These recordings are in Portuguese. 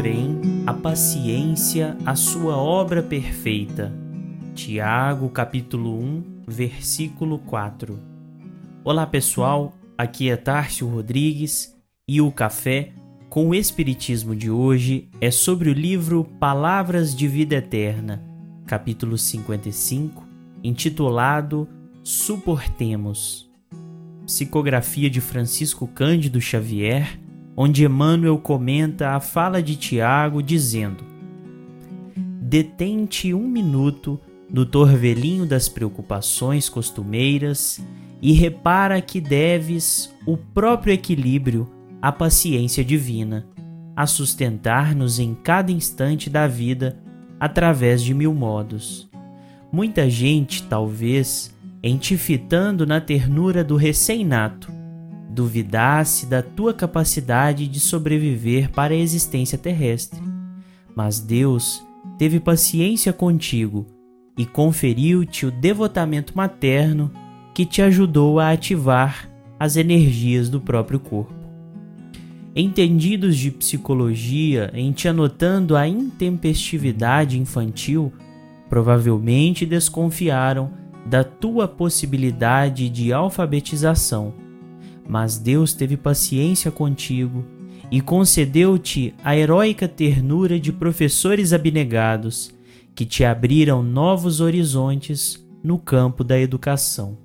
porém, a paciência a sua obra perfeita. Tiago, capítulo 1, versículo 4. Olá, pessoal. Aqui é Tárcio Rodrigues e o café com o espiritismo de hoje é sobre o livro Palavras de Vida Eterna, capítulo 55, intitulado Suportemos. Psicografia de Francisco Cândido Xavier onde Emmanuel comenta a fala de Tiago, dizendo: Detente um minuto no torvelinho das preocupações costumeiras e repara que deves o próprio equilíbrio à paciência divina, a sustentar-nos em cada instante da vida através de mil modos. Muita gente, talvez, entifitando na ternura do recém-nato, duvidasse da tua capacidade de sobreviver para a existência terrestre. Mas Deus teve paciência contigo e conferiu-te o devotamento materno que te ajudou a ativar as energias do próprio corpo. Entendidos de psicologia em te anotando a intempestividade infantil, provavelmente desconfiaram da tua possibilidade de alfabetização mas Deus teve paciência contigo e concedeu-te a heróica ternura de professores abnegados que te abriram novos horizontes no campo da educação.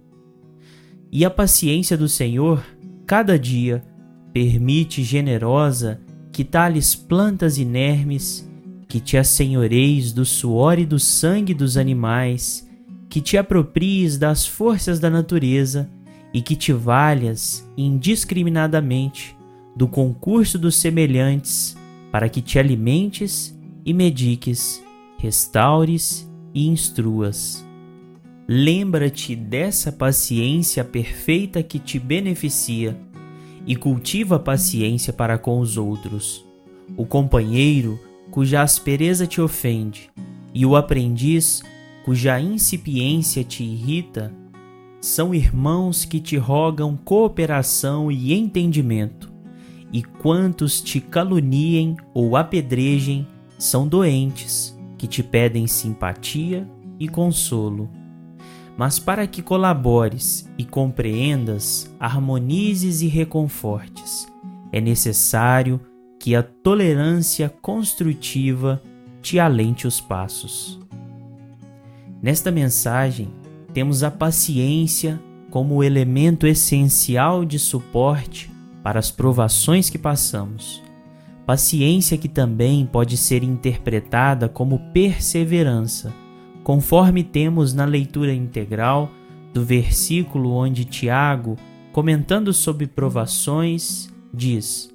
E a paciência do Senhor, cada dia, permite generosa que tales plantas inermes, que te assenhoreis do suor e do sangue dos animais, que te apropries das forças da natureza e que te valhas indiscriminadamente do concurso dos semelhantes, para que te alimentes e mediques, restaures e instruas. Lembra-te dessa paciência perfeita que te beneficia e cultiva a paciência para com os outros. O companheiro cuja aspereza te ofende e o aprendiz cuja incipiência te irrita são irmãos que te rogam cooperação e entendimento, e quantos te caluniem ou apedrejem são doentes que te pedem simpatia e consolo. Mas para que colabores e compreendas, harmonizes e reconfortes, é necessário que a tolerância construtiva te alente os passos. Nesta mensagem, temos a paciência como elemento essencial de suporte para as provações que passamos. Paciência que também pode ser interpretada como perseverança, conforme temos na leitura integral do versículo onde Tiago, comentando sobre provações, diz: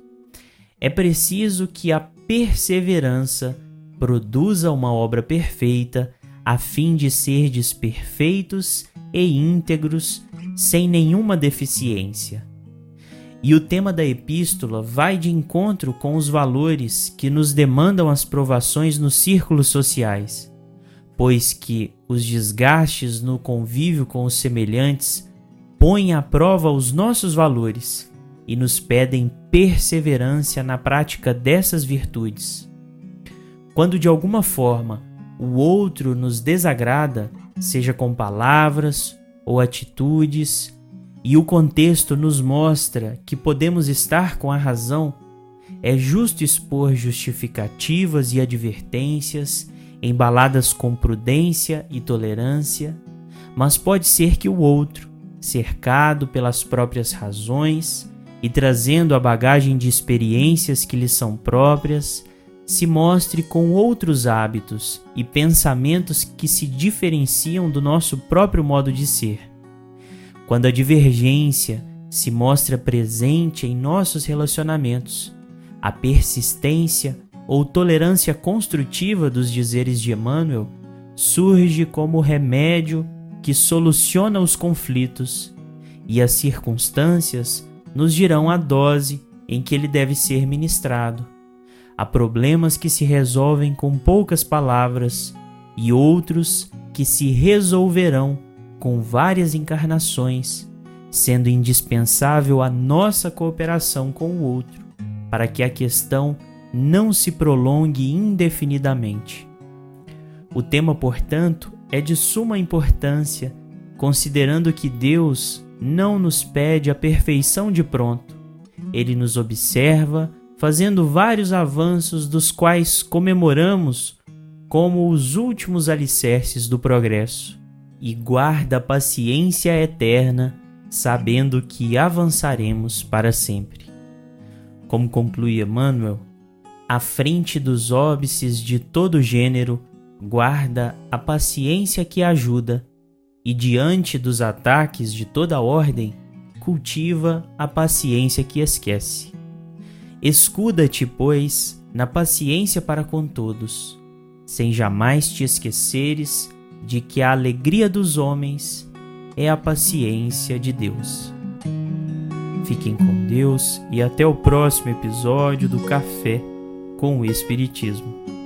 É preciso que a perseverança produza uma obra perfeita a fim de serdes perfeitos e íntegros, sem nenhuma deficiência. E o tema da epístola vai de encontro com os valores que nos demandam as provações nos círculos sociais, pois que os desgastes no convívio com os semelhantes põem à prova os nossos valores e nos pedem perseverança na prática dessas virtudes. Quando de alguma forma o outro nos desagrada, seja com palavras ou atitudes, e o contexto nos mostra que podemos estar com a razão, é justo expor justificativas e advertências, embaladas com prudência e tolerância, mas pode ser que o outro, cercado pelas próprias razões e trazendo a bagagem de experiências que lhe são próprias, se mostre com outros hábitos e pensamentos que se diferenciam do nosso próprio modo de ser. Quando a divergência se mostra presente em nossos relacionamentos, a persistência ou tolerância construtiva dos dizeres de Emmanuel surge como remédio que soluciona os conflitos, e as circunstâncias nos dirão a dose em que ele deve ser ministrado. Há problemas que se resolvem com poucas palavras e outros que se resolverão com várias encarnações, sendo indispensável a nossa cooperação com o outro, para que a questão não se prolongue indefinidamente. O tema, portanto, é de suma importância, considerando que Deus não nos pede a perfeição de pronto. Ele nos observa, fazendo vários avanços dos quais comemoramos como os últimos alicerces do progresso, e guarda a paciência eterna, sabendo que avançaremos para sempre. Como conclui Emmanuel, à frente dos óbices de todo gênero, guarda a paciência que ajuda e diante dos ataques de toda ordem, cultiva a paciência que esquece. Escuda-te, pois, na paciência para com todos, sem jamais te esqueceres de que a alegria dos homens é a paciência de Deus. Fiquem com Deus e até o próximo episódio do Café com o Espiritismo.